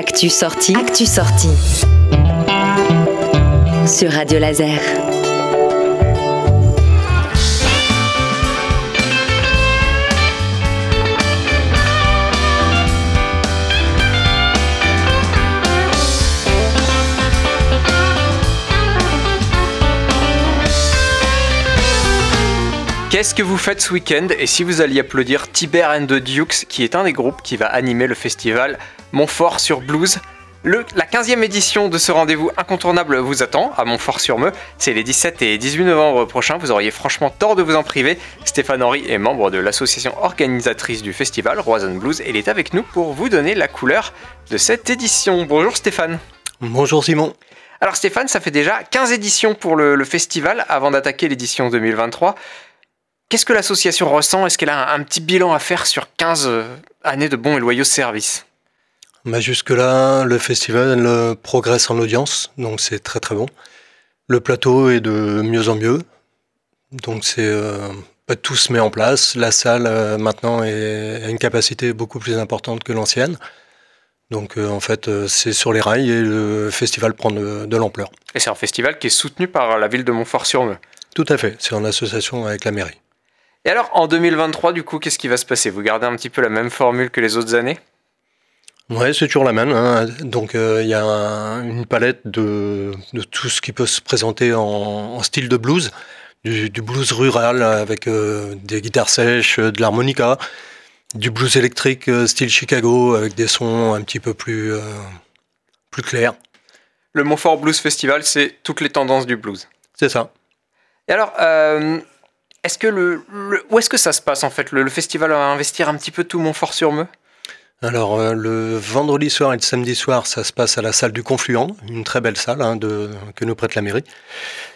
Actu sortie. Actu sortie. Sur Radio Laser. Qu'est-ce que vous faites ce week-end? Et si vous alliez applaudir Tiber and the Dukes, qui est un des groupes qui va animer le festival Montfort sur Blues le, la 15e édition de ce rendez-vous incontournable vous attend à Montfort-sur-Meux. C'est les 17 et 18 novembre prochains. Vous auriez franchement tort de vous en priver. Stéphane Henry est membre de l'association organisatrice du festival Roison Blues et il est avec nous pour vous donner la couleur de cette édition. Bonjour Stéphane. Bonjour Simon. Alors Stéphane, ça fait déjà 15 éditions pour le, le festival avant d'attaquer l'édition 2023. Qu'est-ce que l'association ressent? Est-ce qu'elle a un, un, petit bilan à faire sur 15 euh, années de bons et loyaux services? Bah Jusque-là, le festival progresse en audience, donc c'est très très bon. Le plateau est de mieux en mieux, donc c'est euh, tout se met en place. La salle euh, maintenant est, a une capacité beaucoup plus importante que l'ancienne. Donc euh, en fait, c'est sur les rails et le festival prend de, de l'ampleur. Et c'est un festival qui est soutenu par la ville de Montfort-sur-Meux. Tout à fait, c'est en association avec la mairie. Et alors, en 2023, du coup, qu'est-ce qui va se passer? Vous gardez un petit peu la même formule que les autres années? Ouais, c'est toujours la même. Hein. Donc, il euh, y a un, une palette de, de, tout ce qui peut se présenter en, en style de blues, du, du blues rural avec euh, des guitares sèches, de l'harmonica, du blues électrique euh, style Chicago avec des sons un petit peu plus, euh, plus clairs. Le Montfort Blues Festival, c'est toutes les tendances du blues. C'est ça. Et alors, euh, est-ce que le, le, où est-ce que ça se passe en fait? Le, le, festival va investir un petit peu tout Montfort-sur-Meux alors euh, le vendredi soir et le samedi soir, ça se passe à la salle du Confluent, une très belle salle hein, de, que nous prête la mairie.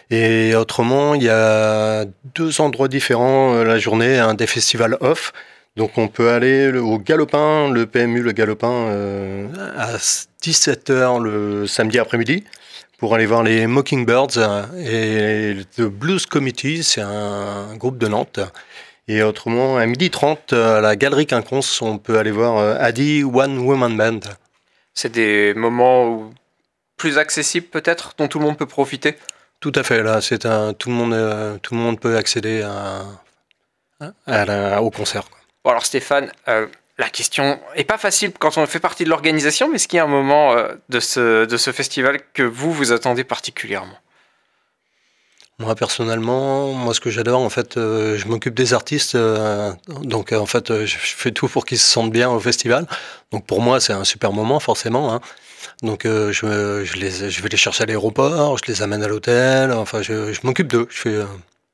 Et autrement, il y a deux endroits différents euh, la journée, un des festivals off. Donc on peut aller au Galopin, le PMU, le Galopin, euh, à 17h le samedi après-midi pour aller voir les Mockingbirds et le Blues Committee, c'est un groupe de Nantes et autrement, à midi 30, à la Galerie Quinconce, on peut aller voir euh, Adi One Woman Band. C'est des moments où plus accessibles peut-être, dont tout le monde peut profiter? Tout à fait, là, c'est un, tout, le monde, euh, tout le monde peut accéder à, à la, au concert. Quoi. Bon alors Stéphane, euh, la question est pas facile quand on fait partie de l'organisation, mais est-ce qu'il y a un moment euh, de, ce, de ce festival que vous, vous attendez particulièrement? Moi personnellement, moi ce que j'adore en fait, euh, je m'occupe des artistes, euh, donc euh, en fait je fais tout pour qu'ils se sentent bien au festival. Donc pour moi c'est un super moment forcément. Hein. Donc je, je, les, je vais les chercher à l'aéroport, je les amène à l'hôtel, enfin je, je m'occupe d'eux. Je fais,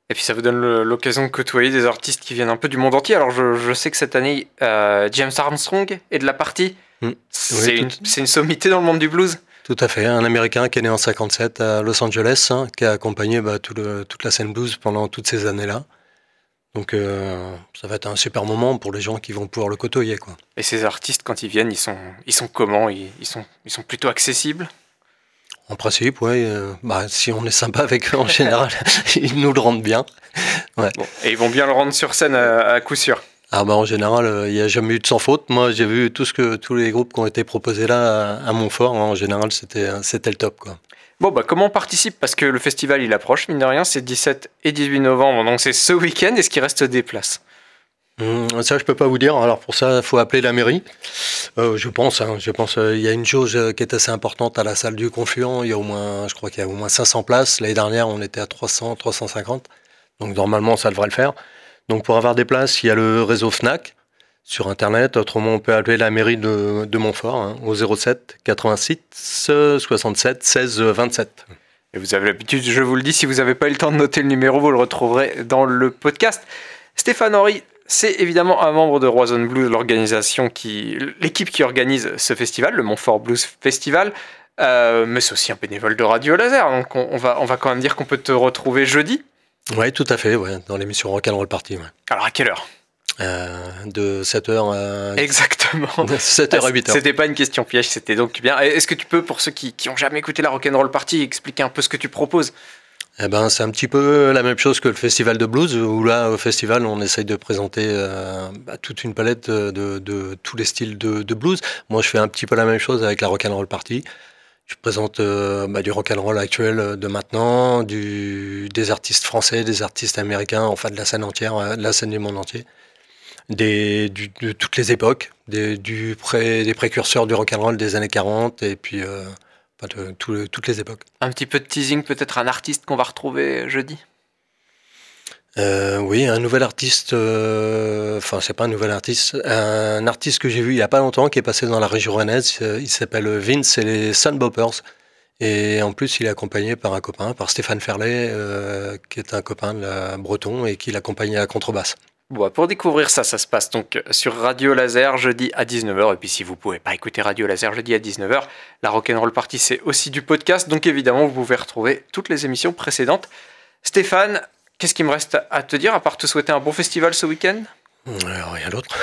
et puis ça vous donne l'occasion de côtoyer des artistes qui viennent un peu du monde entier. Alors je, je sais que cette année James Armstrong est de la partie. Mmh. C'est oui, une, une sommité dans le monde du blues. Tout à fait, un Américain qui est né en 57 à Los Angeles, hein, qui a accompagné bah, tout le, toute la scène blues pendant toutes ces années-là. Donc euh, ça va être un super moment pour les gens qui vont pouvoir le côtoyer. Quoi. Et ces artistes, quand ils viennent, ils sont, ils sont comment? Ils, ils, sont, ils sont plutôt accessibles? En principe, oui. Euh, bah, si on est sympa avec eux en général, ils nous le rendent bien. Ouais. Bon, et ils vont bien le rendre sur scène à, à coup sûr ah bah en général, il euh, n'y a jamais eu de sans faute. Moi, j'ai vu tout ce que tous les groupes qui ont été proposés là à, à Montfort. Hein, en général, c'était c'était le top quoi. Bon bah comment on participe? Parce que le festival il approche mine de rien, c'est 17 et 18 novembre donc c'est ce week-end. Est-ce qu'il reste des places Mmh, ça, je peux pas vous dire. Alors pour ça, il faut appeler la mairie. Euh, je pense. Hein, je pense. Il y a une chose qui est assez importante à la salle du Confluent. Il y a au moins, je crois qu'il y a au moins 500 places. L'année dernière, on était à 300, 350. Donc normalement, ça devrait le faire. Donc pour avoir des places, il y a le réseau FNAC sur Internet. Autrement, on peut appeler la mairie de, Montfort hein, au 07 86 67 16 27. Et vous avez l'habitude, je vous le dis, si vous n'avez pas eu le temps de noter le numéro, vous le retrouverez dans le podcast. Stéphane Henry, c'est évidemment un membre de Roison Blues, l'organisation qui, l'équipe qui organise ce festival, le Montfort Blues Festival. Euh, mais c'est aussi un bénévole de Radio Laser, donc on, on, va, on va quand même dire qu'on peut te retrouver jeudi. Oui, tout à fait, ouais, dans l'émission Rock'n'Roll Party. Ouais. Alors à quelle heure? Euh, De 7h à... Exactement. 7h à 8h. C'était pas une question piège, c'était donc bien. Est-ce que tu peux, pour ceux qui n'ont jamais écouté la Rock'n'Roll Party, expliquer un peu ce que tu proposes? Eh ben, c'est un petit peu la même chose que le festival de blues, où là, au festival, on essaye de présenter euh, bah, toute une palette de, tous les styles de, blues. Moi, je fais un petit peu la même chose avec la rock and roll party. Je présente euh, bah, du rock and roll actuel de maintenant, des artistes français, des artistes américains, enfin de la scène entière, euh, de la scène du monde entier, de toutes les époques, des précurseurs du rock and roll des années 40 et puis de toutes les époques. Un petit peu de teasing, peut-être un artiste qu'on va retrouver jeudi? Euh, oui, un nouvel artiste, euh, enfin c'est pas un nouvel artiste, un artiste que j'ai vu il y a pas longtemps qui est passé dans la région rennaise, euh, il s'appelle Vince et les Sunboppers. Et en plus il est accompagné par un copain, par Stéphane Ferlet, qui est un copain de la Breton et qui l'accompagne à la contrebasse. Bon, pour découvrir ça, ça se passe donc sur Radio Laser jeudi à 19h. Et puis si vous pouvez pas écouter Radio Laser jeudi à 19h, la Rock'n'Roll Party c'est aussi du podcast. Donc évidemment, vous pouvez retrouver toutes les émissions précédentes. Stéphane, qu'est-ce qu'il me reste à te dire à part te souhaiter un bon festival ce week-end? Euh, rien d'autre.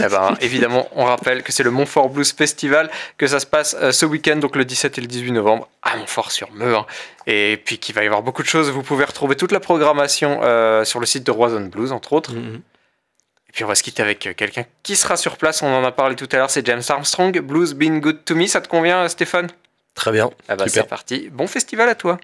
Eh ben, évidemment, on rappelle que c'est le Montfort Blues Festival, que ça se passe euh, ce week-end, donc le 17 et le 18 novembre, à Montfort-sur-Meur. Et puis qu'il va y avoir beaucoup de choses. Vous pouvez retrouver toute la programmation euh, sur le site de Roison Blues, entre autres. Mm-hmm. Et puis on va se quitter avec quelqu'un qui sera sur place, on en a parlé tout à l'heure, c'est James Armstrong, Blues Been Good to Me, ça te convient Stéphane? Très bien. Ah bah c'est parti, bon festival à toi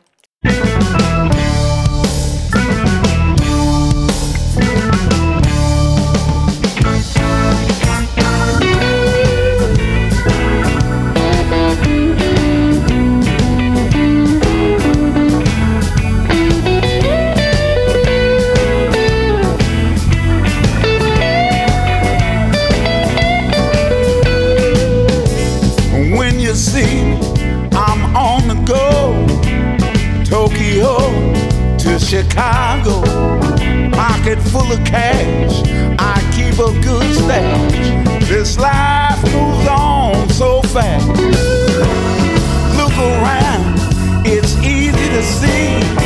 cash. I keep a good stash. This life moves on so fast. Look around, it's easy to see.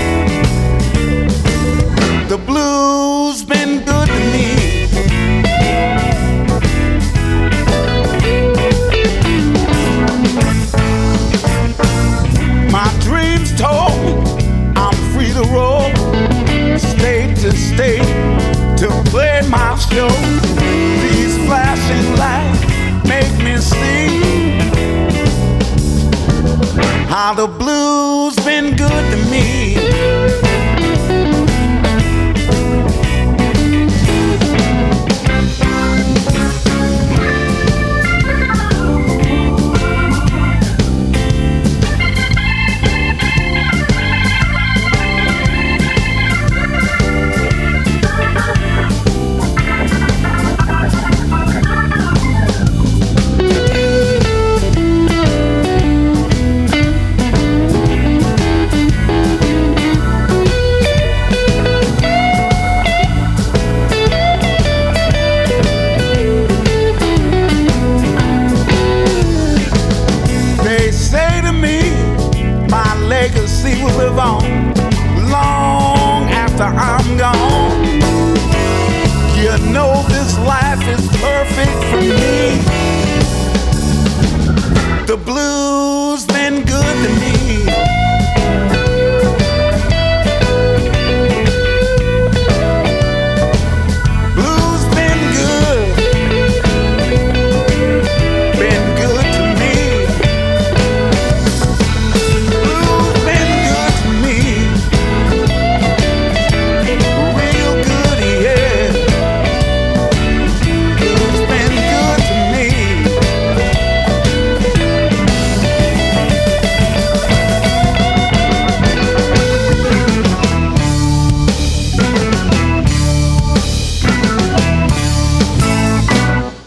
See how the blues been good to me.